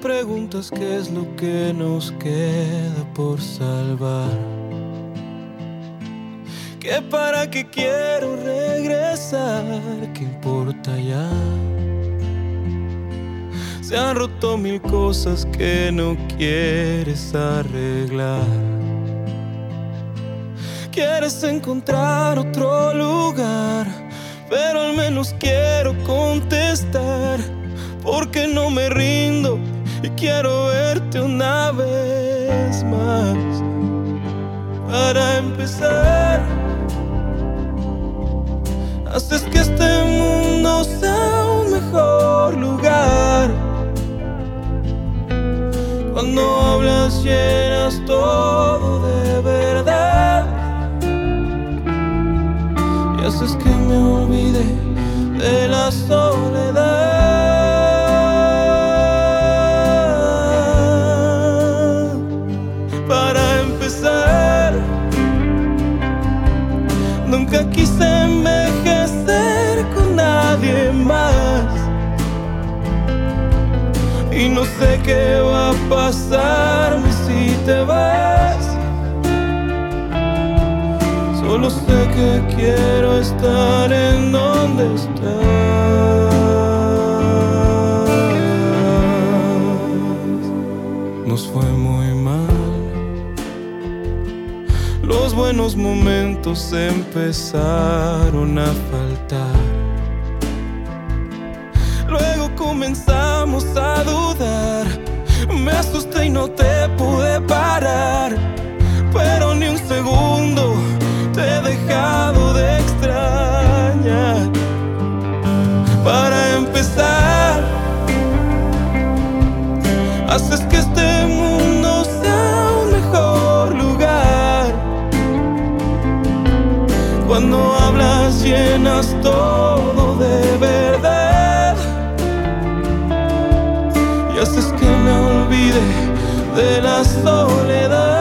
preguntas qué es lo que nos queda por salvar. Que para qué quiero regresar, ¿qué importa ya? Se han roto mil cosas que no quieres arreglar. Quieres encontrar otro lugar, pero al menos quiero contestar, porque no me rindo y quiero verte una vez más. Para empezar, haces que este mundo sea un mejor lugar. Cuando hablas llenas todo de verdad. Y haces que me olvide de la soledad. Qué va a pasarme si te vas. Solo sé que quiero estar en donde estás. Nos fue muy mal. Los buenos momentos empezaron a no te de la soledad.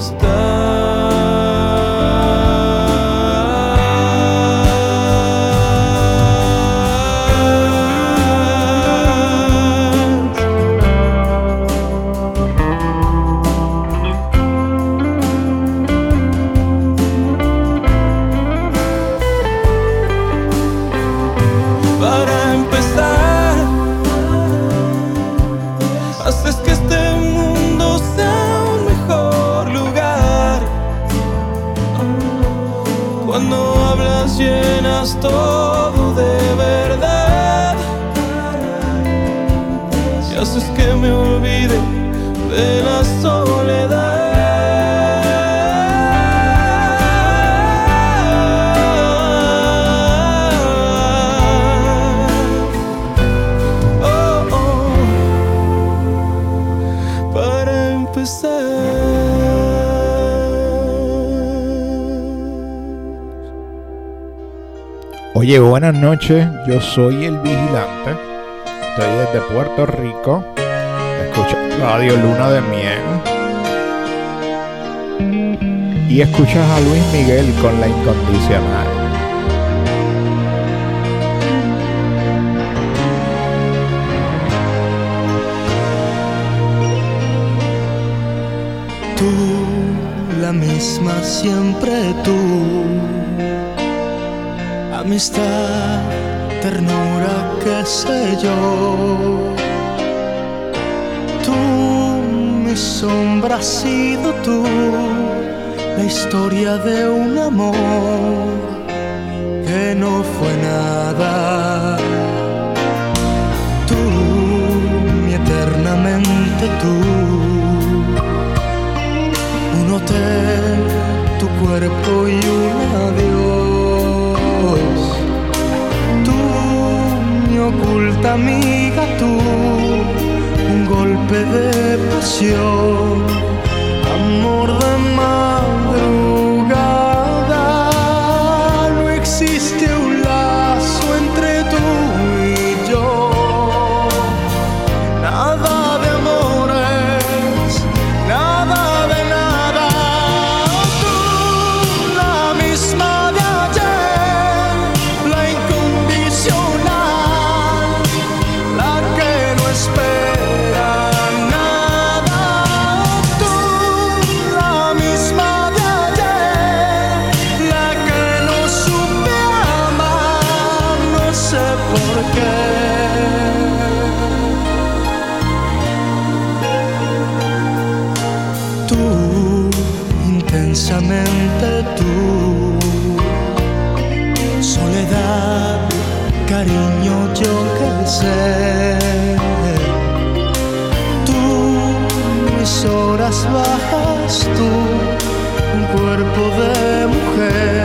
Donde estás. Oye, buenas noches. Yo soy el vigilante. Estoy desde Puerto Rico. Escucha Radio Luna de Miel. Y escuchas a Luis Miguel con la incondicional. Tú, la misma siempre tú. Amistad, ternura, qué sé yo. Tú, mi sombra has sido tú. La historia de un amor que no fue nada. Tú, mi eternamente tú un hotel, tu cuerpo y un oculta amiga tú, un golpe de pasión. Cariño, yo sé. Tú, mis horas bajas, tú, un cuerpo de mujer,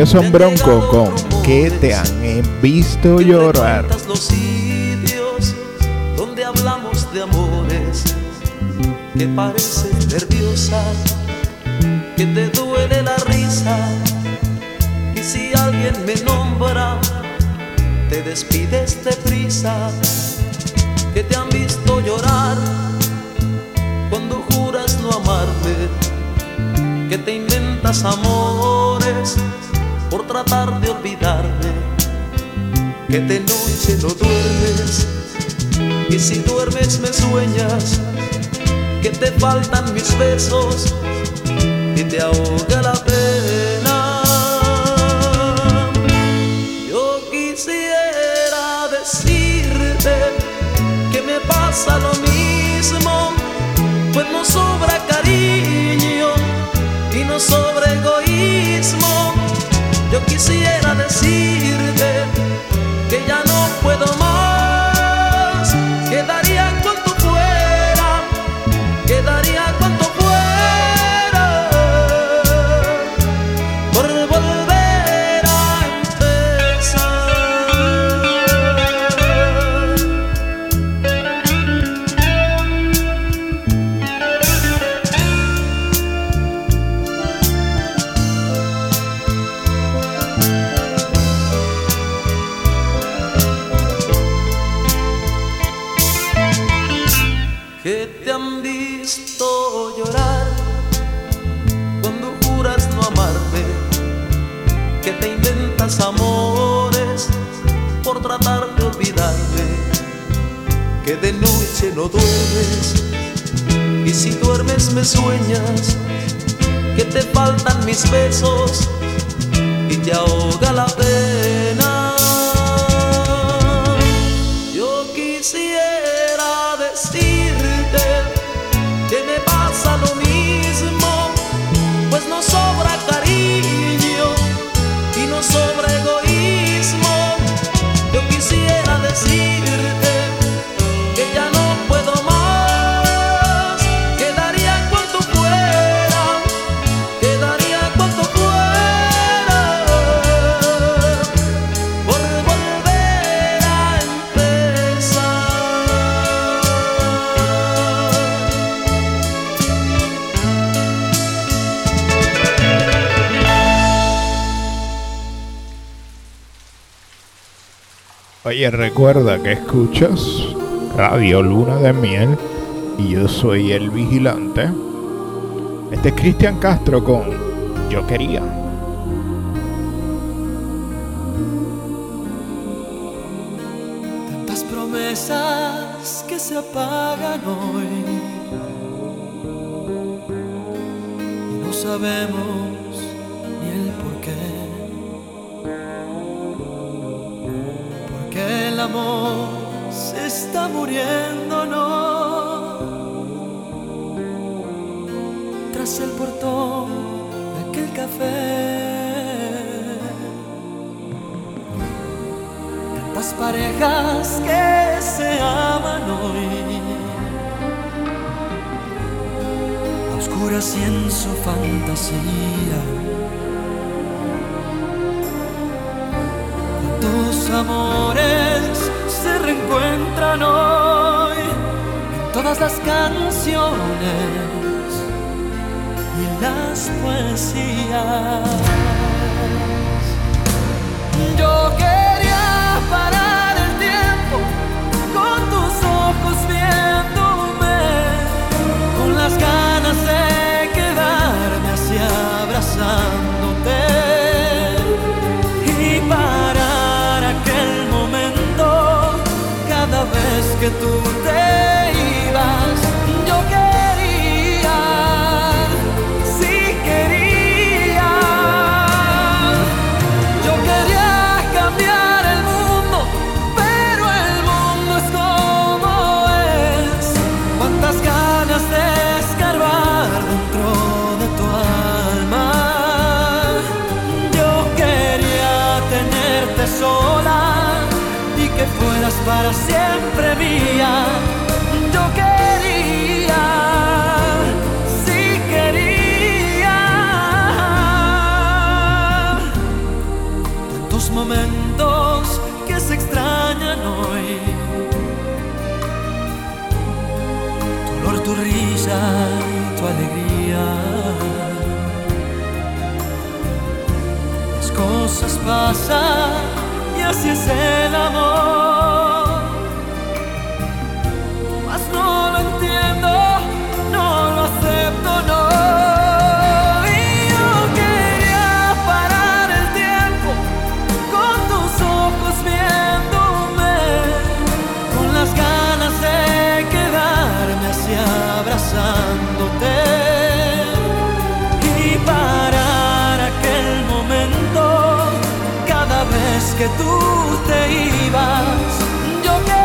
ellos son Bronco con que te han visto llorar. Los sitios donde hablamos de amores, que pareces nerviosa, que te duele la risa, y si alguien me nombra, te despides de prisa, que te han visto llorar cuando juras no amarme, que te inventas amores por tratar de olvidarme que de noche no duermes y si duermes me sueñas que te faltan mis besos y te ahoga la pena. Yo quisiera decirte que me pasa lo mismo, pues no sobra cariño y no sobra egoísmo. Yo quisiera decirte que ya no puedo más, no duermes y si duermes me sueñas que te faltan mis besos y te ahoga la pena. Oye, recuerda que escuchas Radio Luna de Miel y yo soy el vigilante. Este es Cristian Castro con Yo quería. Tantas promesas que se apagan hoy y no sabemos Tras el portón de aquel café. Tantas parejas que se aman hoy. Oscuras y en su fantasía. Tus amores se reencuentran hoy en todas las canciones y las poesías. Yo quería parar el tiempo con tus ojos viéndome, con las ganas vez pasan y así es el amor. Que tú te ibas. Yo quería,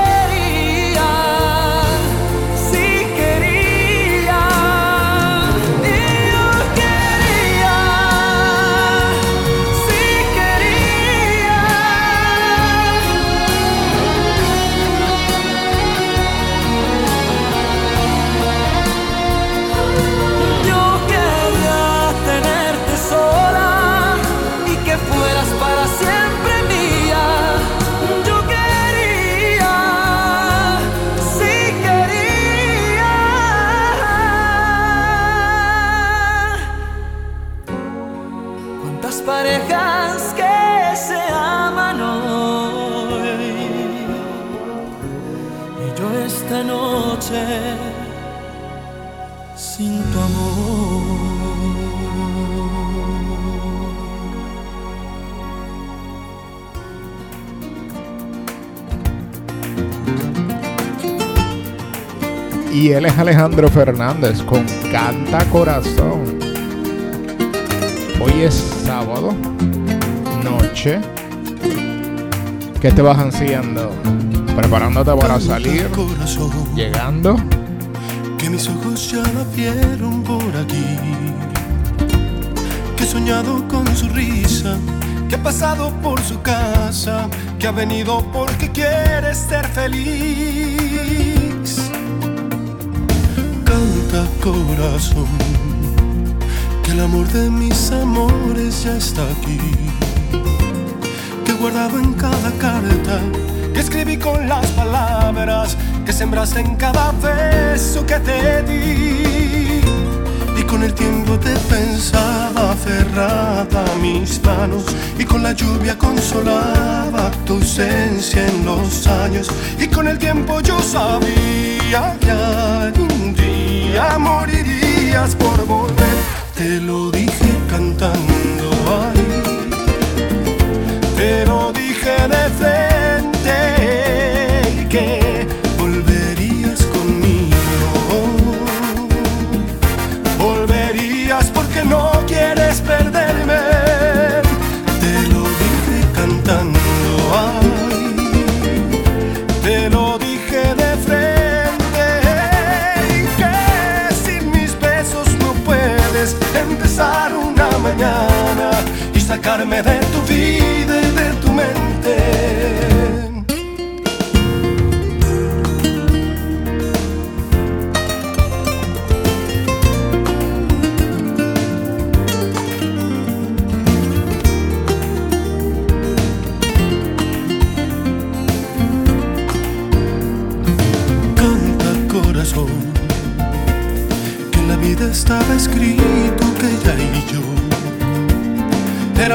Y él es Alejandro Fernández con Canta Corazón. Hoy es sábado, noche. ¿Qué te vas haciendo? Preparándote para salir, llegando. Que mis ojos ya la vieron por aquí. Que he soñado con su risa. Que ha pasado por su casa. Que ha venido porque quiere ser feliz. Corazón. Que el amor de mis amores ya está aquí que he guardado en cada carta, que escribí con las palabras, que sembraste en cada beso que te di. Y con el tiempo te pensaba aferrada a mis manos, y con la lluvia consolaba tu ausencia en los años. Y con el tiempo yo sabía que algún día morirías por volver. Te lo dije cantando ahí y sacarme de tu vida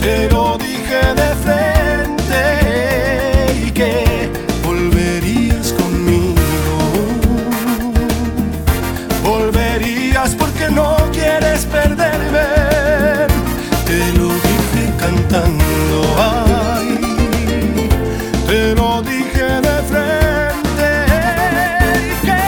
Te lo dije de frente y que volverías conmigo. Volverías porque no quieres perderme. Te lo dije cantando, ay. Te lo dije de frente y que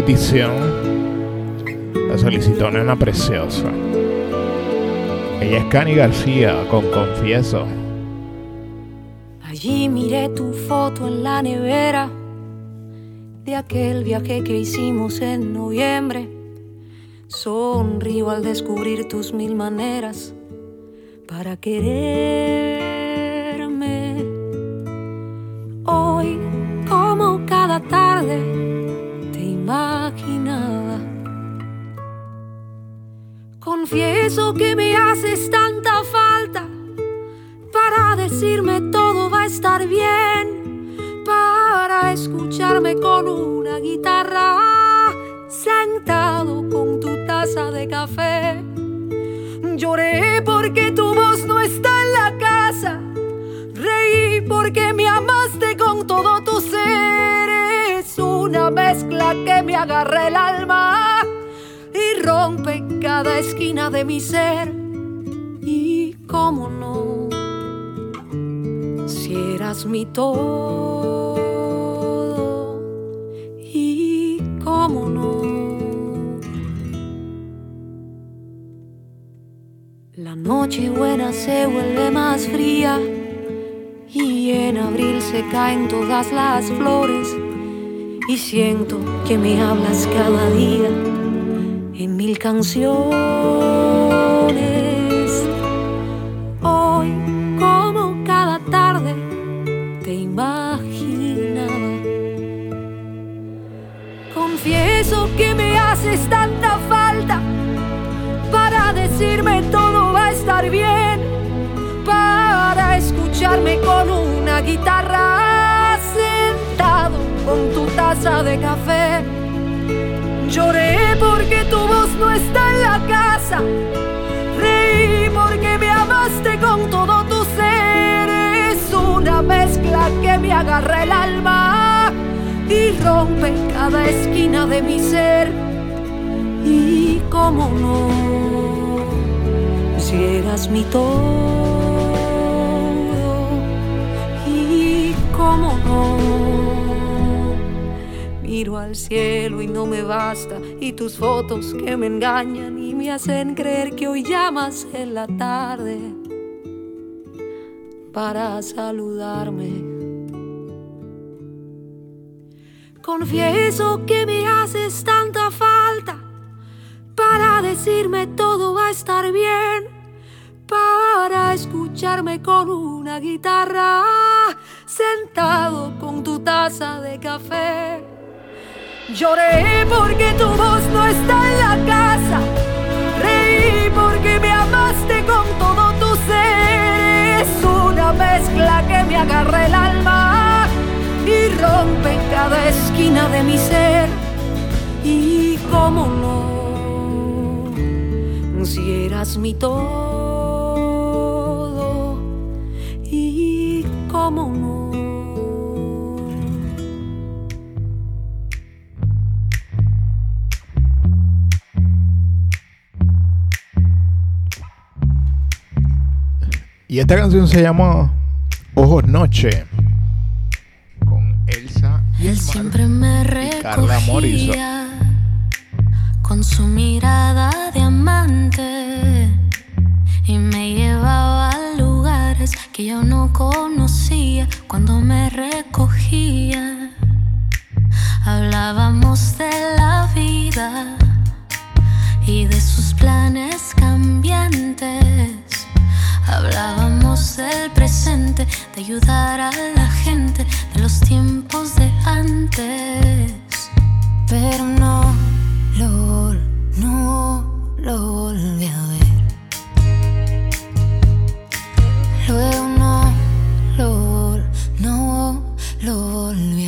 petición. La solicitó Nena Preciosa. Ella es Cani García con Confieso. Allí miré tu foto en la nevera de aquel viaje que hicimos en noviembre. Sonrío al descubrir tus mil maneras para quererme. Cada esquina de mi ser. Y cómo no, si eras mi todo. Y cómo no. La noche buena se vuelve más fría y en abril se caen todas las flores y siento que me hablas cada día canciones. Hoy, como cada tarde, te imaginaba. Confieso que me haces tanta falta para decirme todo va a estar bien, para escucharme con una guitarra sentado con tu taza de café. Lloré porque tu voz no está en la casa. Reí porque me amaste con todo tu ser. Es una mezcla que me agarra el alma y rompe cada esquina de mi ser. Y cómo no, si mi todo. Y cómo no. Miro al cielo y no me basta, y tus fotos que me engañan y me hacen creer que hoy llamas en la tarde para saludarme. Confieso que me haces tanta falta para decirme todo va a estar bien, para escucharme con una guitarra sentado con tu taza de café. Lloré porque tu voz no está en la casa. Reí porque me amaste con todo tu ser. Es una mezcla que me agarra el alma y rompe cada esquina de mi ser. Y cómo no, si eras mi todo. Y cómo no. Y esta canción se llama Ojos Noche. Con Elsa y el. Siempre me y Carla Morrison. recogía con su mirada de amante y me llevaba a lugares que yo no conocía cuando me recogía. Hablábamos de la vida y de sus planes cambiantes. Hablábamos del presente, de ayudar a la gente, de los tiempos de antes. Pero no lo, no lo volví a ver. Luego no lo, no lo volví a ver.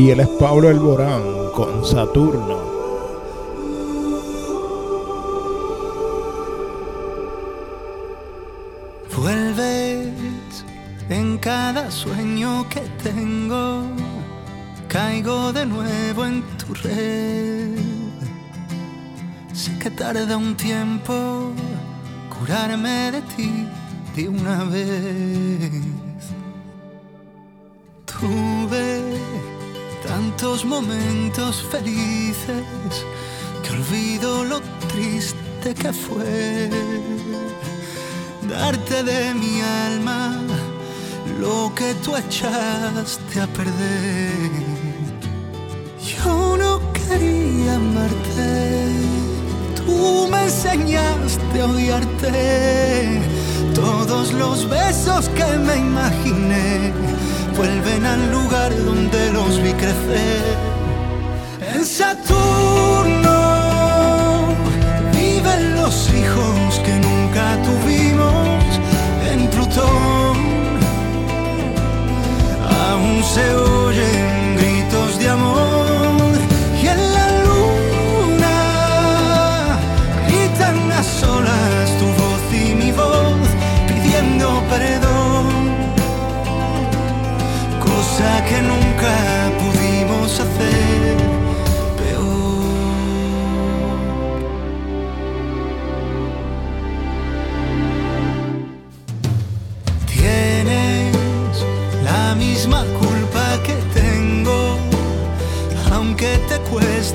Y él es Pablo Alborán con Saturno. Vuelves en cada sueño que tengo, caigo de nuevo en tu red. Sé que tarda un tiempo curarme de ti de una vez. Tantos momentos felices que olvido lo triste que fue darte de mi alma lo que tú echaste a perder. Yo no quería amarte, tú me enseñaste a odiarte. Todos los besos que me imaginé vuelven al lugar donde los vi crecer. En Saturno viven los hijos que nunca tuvimos. En Plutón aún se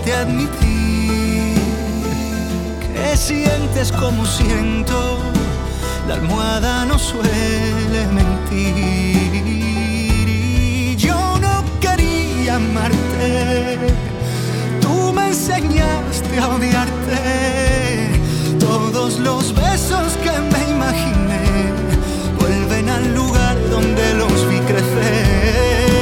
cueste admitir que sientes como siento, la almohada no suele mentir. Y yo no quería amarte, tú me enseñaste a odiarte. Todos los besos que me imaginé vuelven al lugar donde los vi crecer.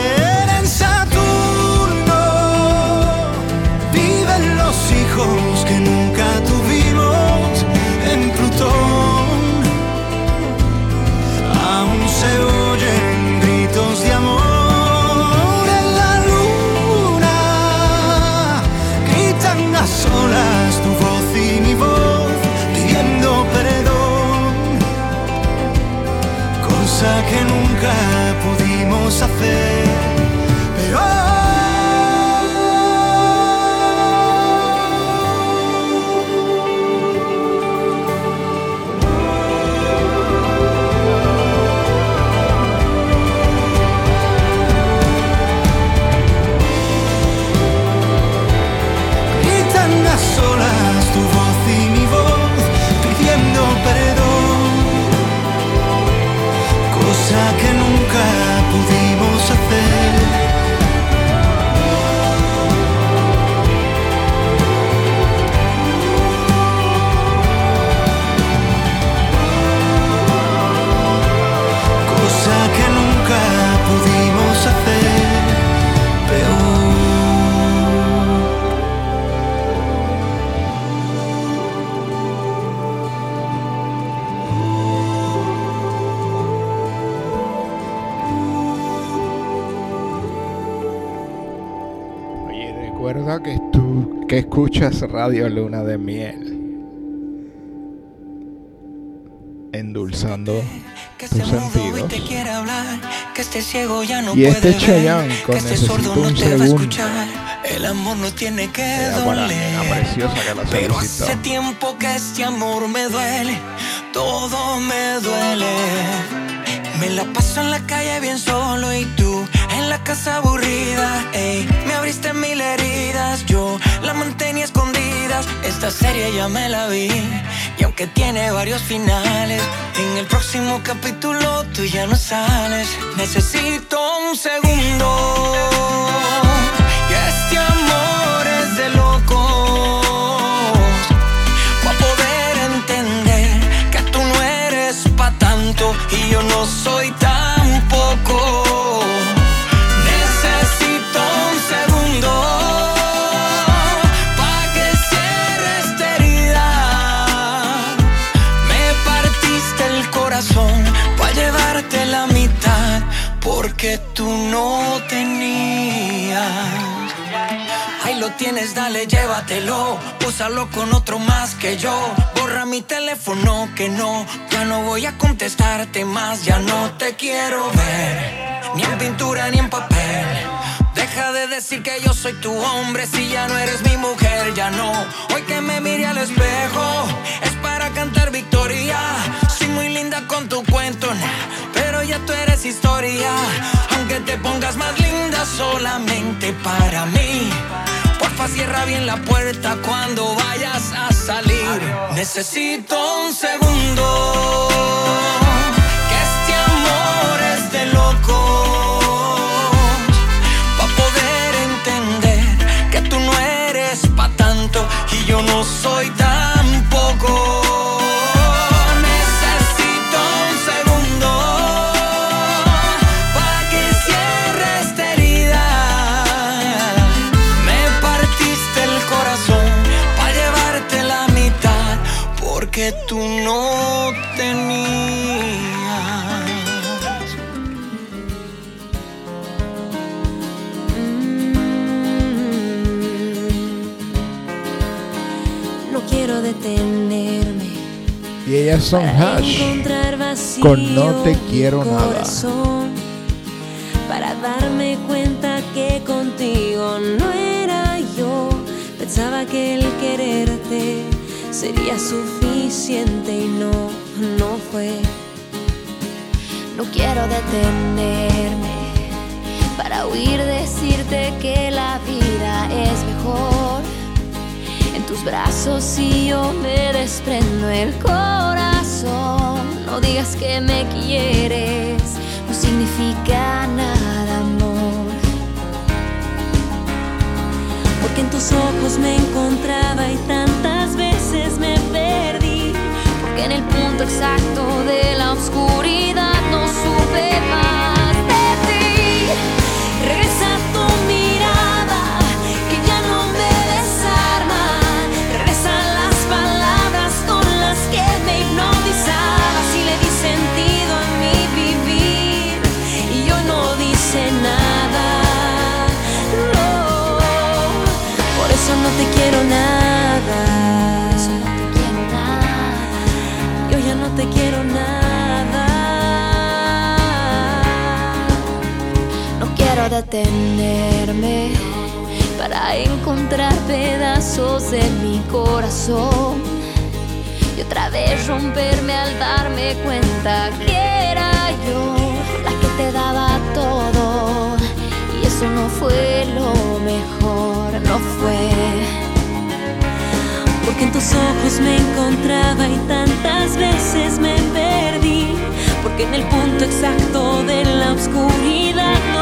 Que nunca pudimos hacer. Que escuchas Radio Luna de Miel. Endulzando Que tus y sentidos. te quiere hablar, que esté ciego ya no Y este Chayanne con sordo Necesito no un a segundo. El amor no tiene que Era para doler. preciosa que la Pero solicitó. hace tiempo que este amor me duele, todo me duele. Me la paso en la calle bien solo y tú en la casa aburrida. Ey, me abriste mil heridas, yo la mantenía escondidas. Esta serie ya me la vi y aunque tiene varios finales, en el próximo capítulo tú ya no sales. Necesito un segundo. Y este amor es de locos. Pa' poder entender que tú no eres pa' tanto y yo no soy tampoco. Tú no tenías. lo tienes, dale, llévatelo. Úsalo con otro más que yo. Borra mi teléfono que no. Ya no voy a contestarte más, ya no te quiero ver. Ni en pintura ni en papel. Deja de decir que yo soy tu hombre si ya no eres mi mujer, ya no. Hoy que me mire al espejo es para cantar victoria. Soy muy linda con tu cuento, pero ya tú eres historia. Más linda solamente para mí. Porfa, cierra bien la puerta cuando vayas a salir. Necesito un segundo. Que este amor es de locos. Pa' poder entender que tú no eres pa' tanto y yo no soy tampoco. Y ellas son para Hash. con No Te Quiero Nada. corazón, Para darme cuenta que contigo no era yo. Pensaba que el quererte sería suficiente y no, no fue. No quiero detenerme para huir decirte que la vida es mejor. En tus brazos y yo me desprendo el No digas que me quieres, no significa nada, amor. Porque en tus ojos me encontraba y tantas veces me perdí. Porque en el punto exacto de la oscuridad no supe más Detenerme para encontrar pedazos de mi corazón y otra vez romperme al darme cuenta que era yo la que te daba todo y eso no fue lo mejor, no fue. Porque en tus ojos me encontraba y tantas veces me perdí. Porque en el punto exacto de la oscuridad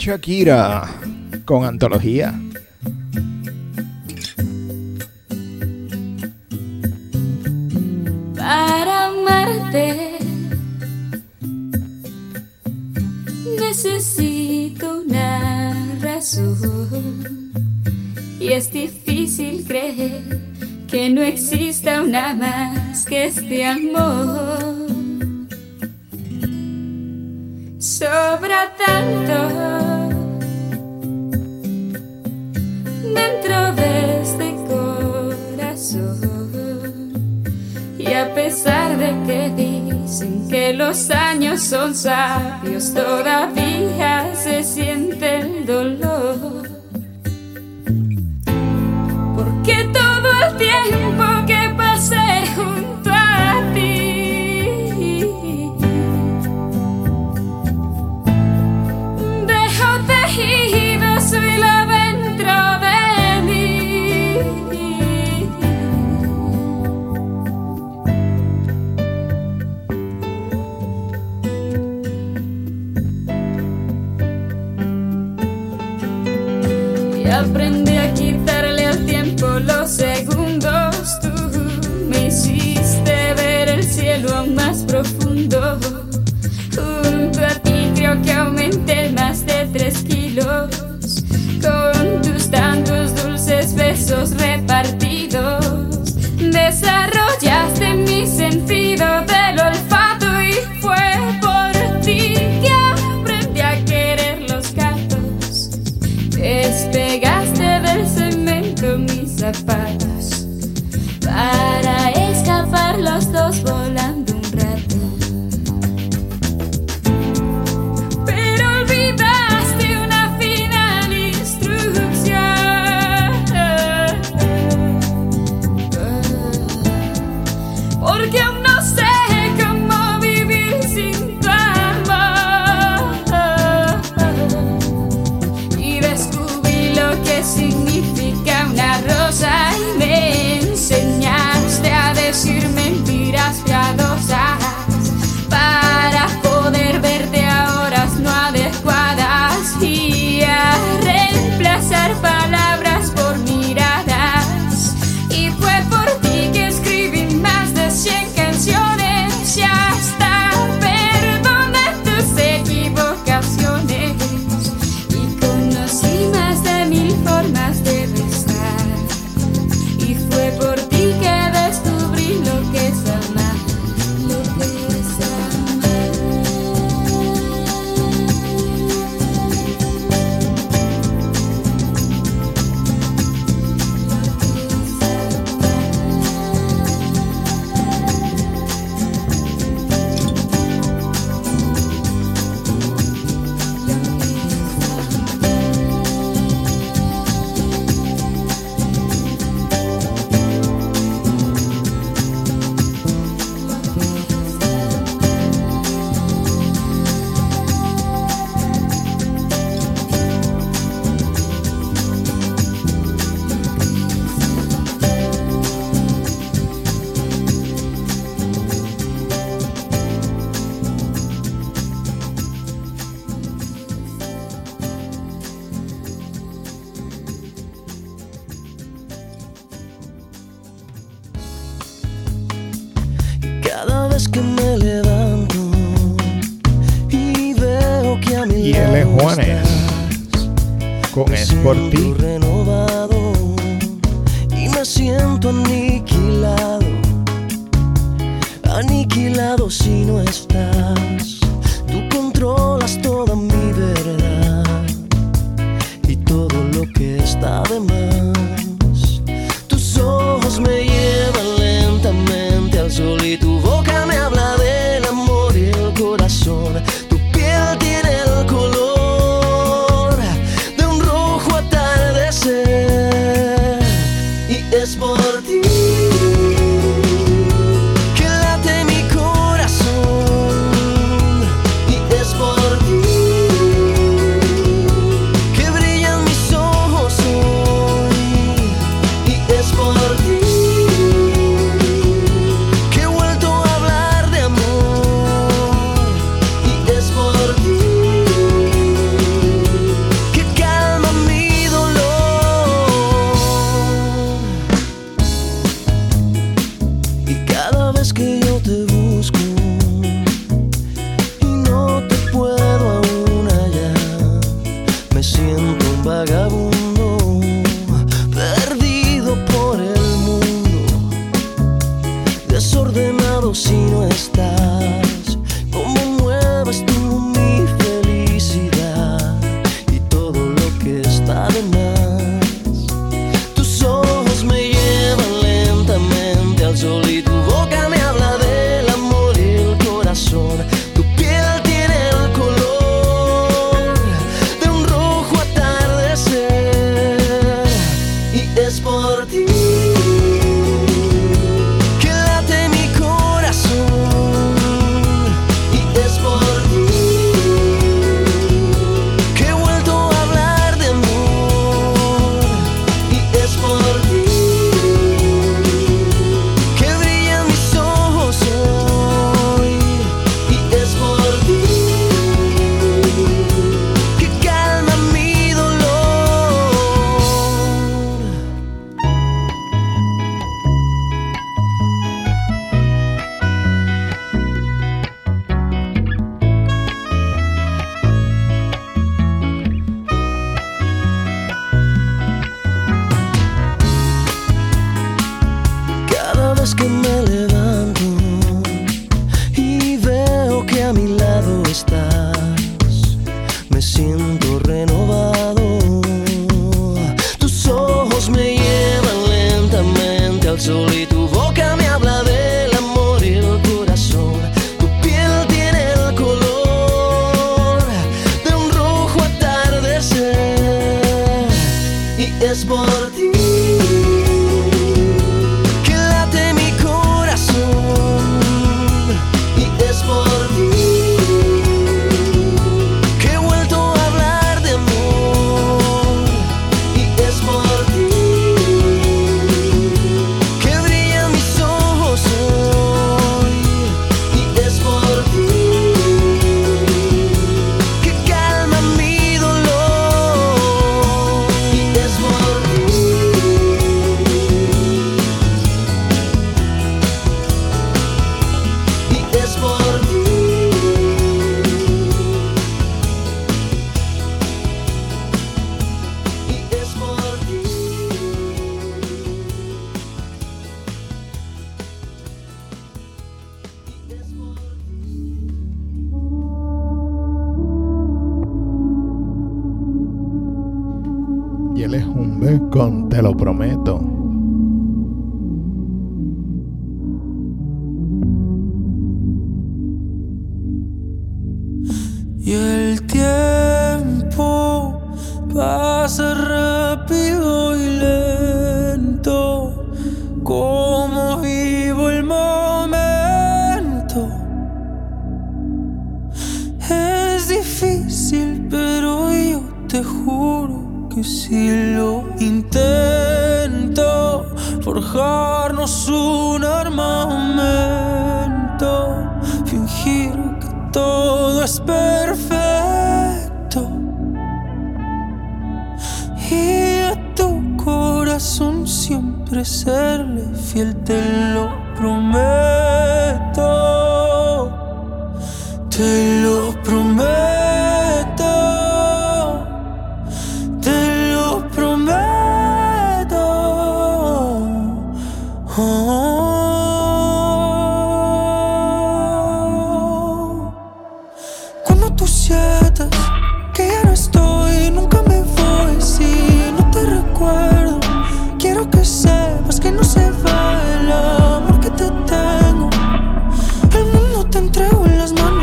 Shakira con antología. Aprendí a quitarle al tiempo los segundos. Tú me hiciste ver el cielo más profundo. Junto a ti creo que aumenté más de tres kilos. Con tus tantos dulces besos repartidos, desarrollaste mis sentidos. lost dos por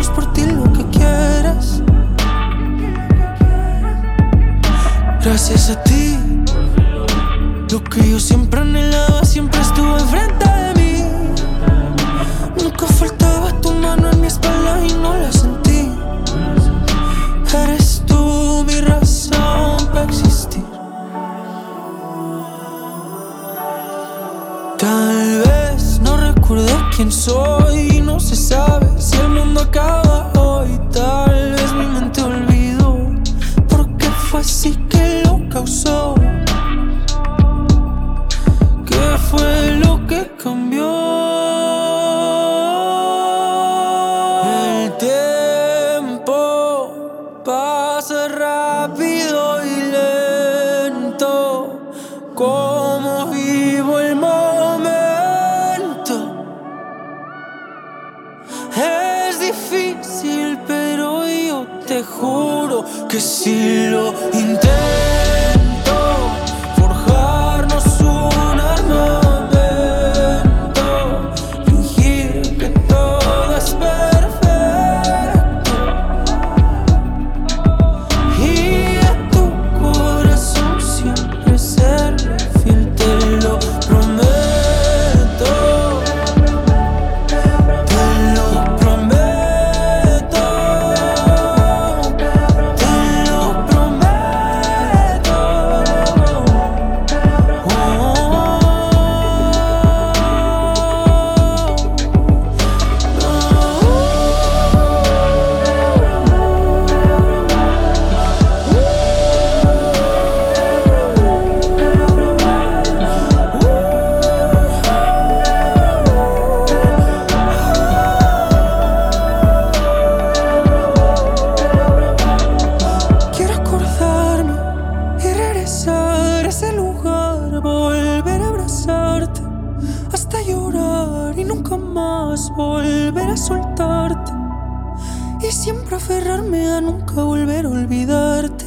por ti volver a soltarte y siempre aferrarme a nunca volver a olvidarte.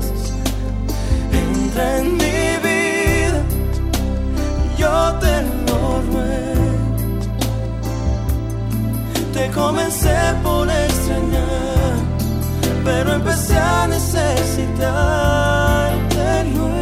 En mi vida, yo te lo ruego. Te comencé por extrañar, pero empecé a necesitarte luego. Buenas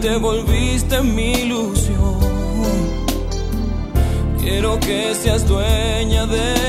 te volviste mi ilusión. Quiero que seas dueña de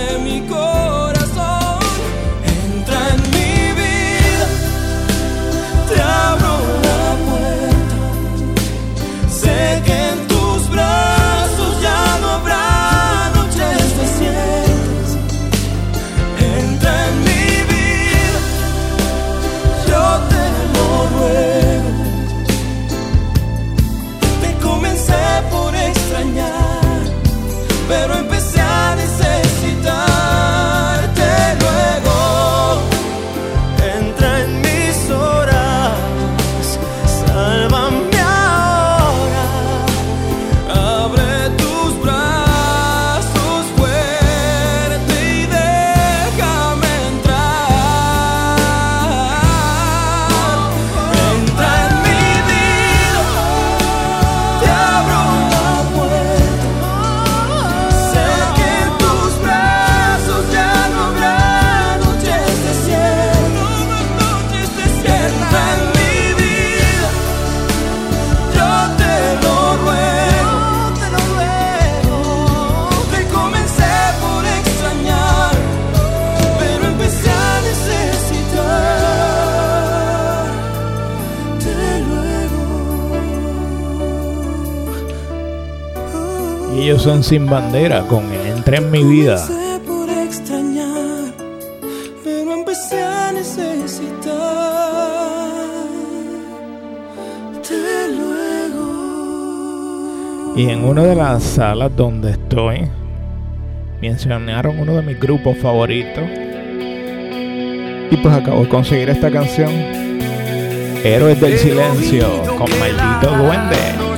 Y ellos son sin bandera con Entra en mi vida. Y en una de las salas donde estoy, mencionaron uno de mis grupos favoritos. Y pues acabo de conseguir esta canción. Héroes del Silencio con Maldito Duende.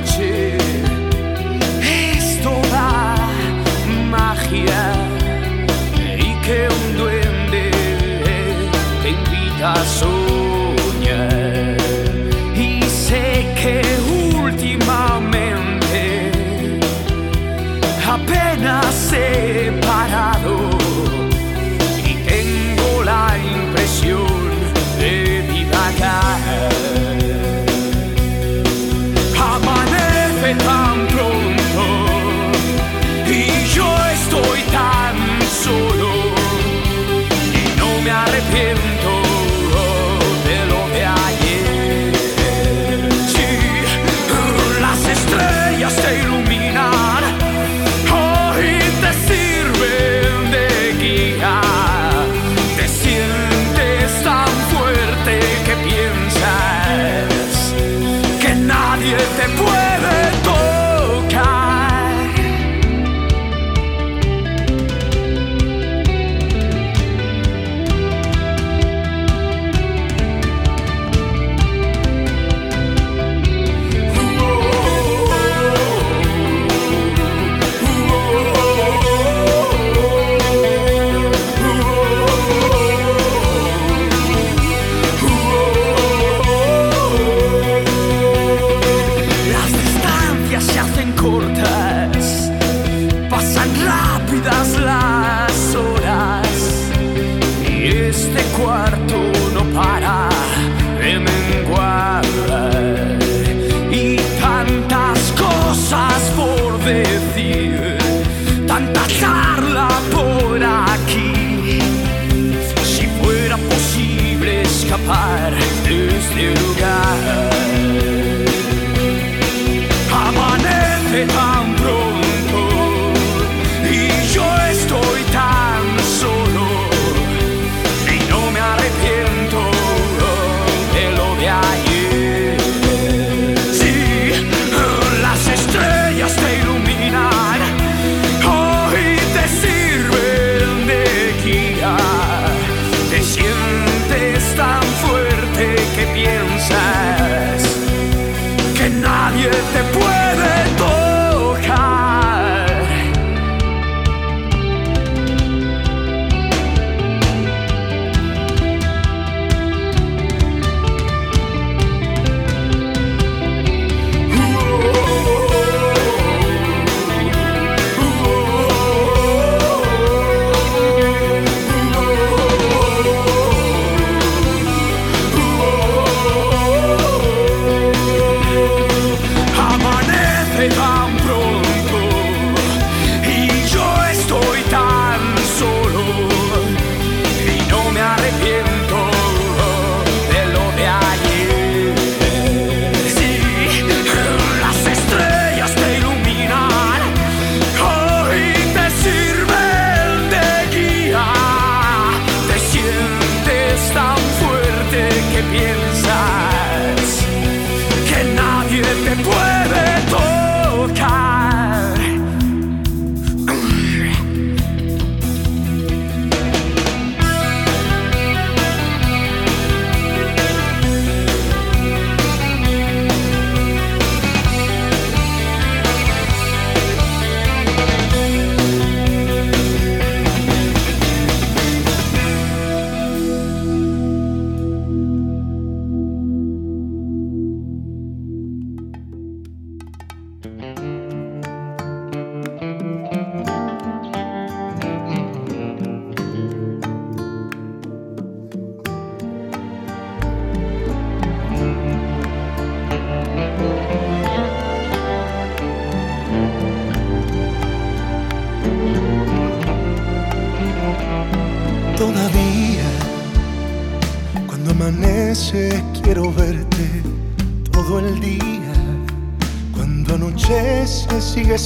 cuarto.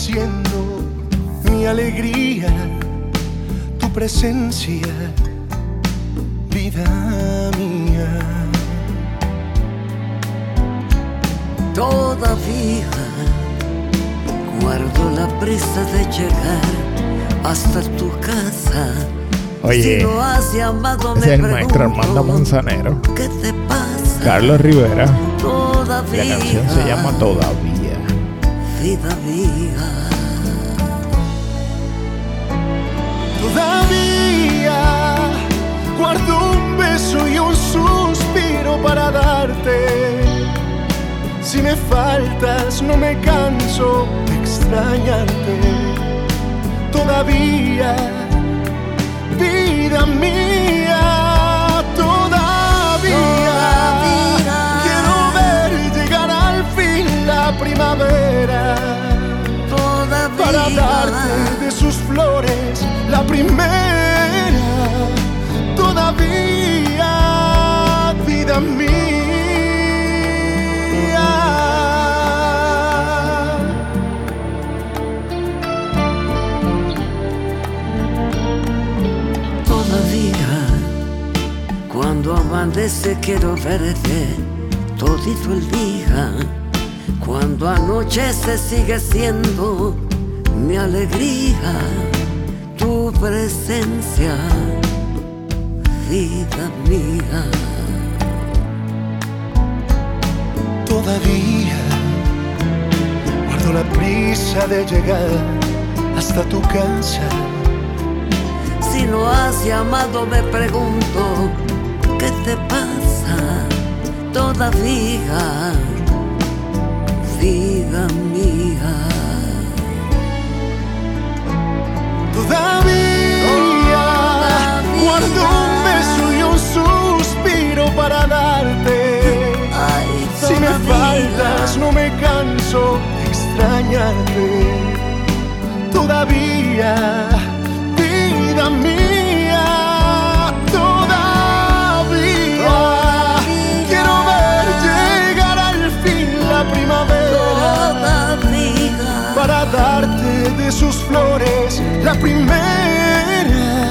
Siendo mi alegría, tu presencia, vida mía. Todavía guardo la prisa de llegar hasta tu casa. Oye, si no has llamado, ese me es el maestro Armando Manzanero. ¿Qué te pasa? Carlos Rivera. Todavía. La canción se llama Todavía. Vida mía. Todavía guardo un beso y un suspiro para darte. Si me faltas, no me canso de extrañarte. Todavía, vida mía, primavera Todavía. para darte de sus flores la primera todavía vida mía Todavía, cuando amanece quiero verte todito el día. Cuando anochece sigue siendo mi alegría, tu presencia, vida mía. todavía guardo la prisa de llegar hasta tu casa Si no has llamado me pregunto, ¿qué te pasa? Todavía, vida mía. Todavía, Todavía. guardo un beso y un suspiro para darte. Ay, Si me faltas, no me canso de extrañarte. Todavía, vida mía, flores, la primera.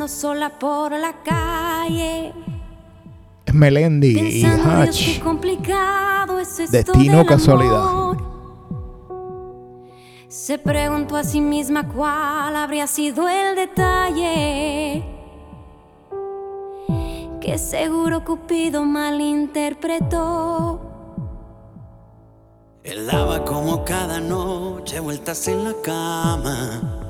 Caminando sola por la calle. Melendi y Pensando, Dios, qué Hatch. complicado es esto Destino del casualidad. amor. Se preguntó a sí misma cuál habría sido el detalle que seguro Cupido malinterpretó. Él daba como cada noche vueltas en la cama.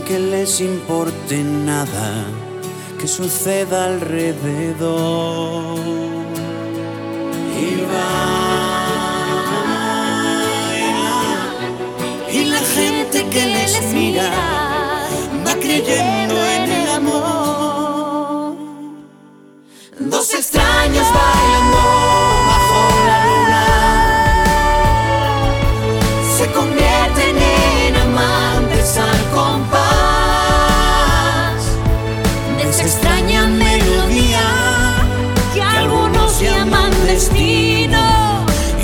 Que les importe nada que suceda alrededor. Y bailan y la gente que les mira va creyendo en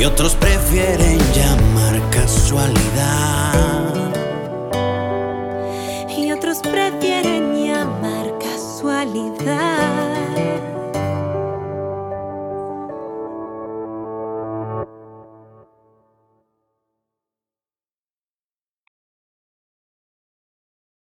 y otros prefieren llamar casualidad.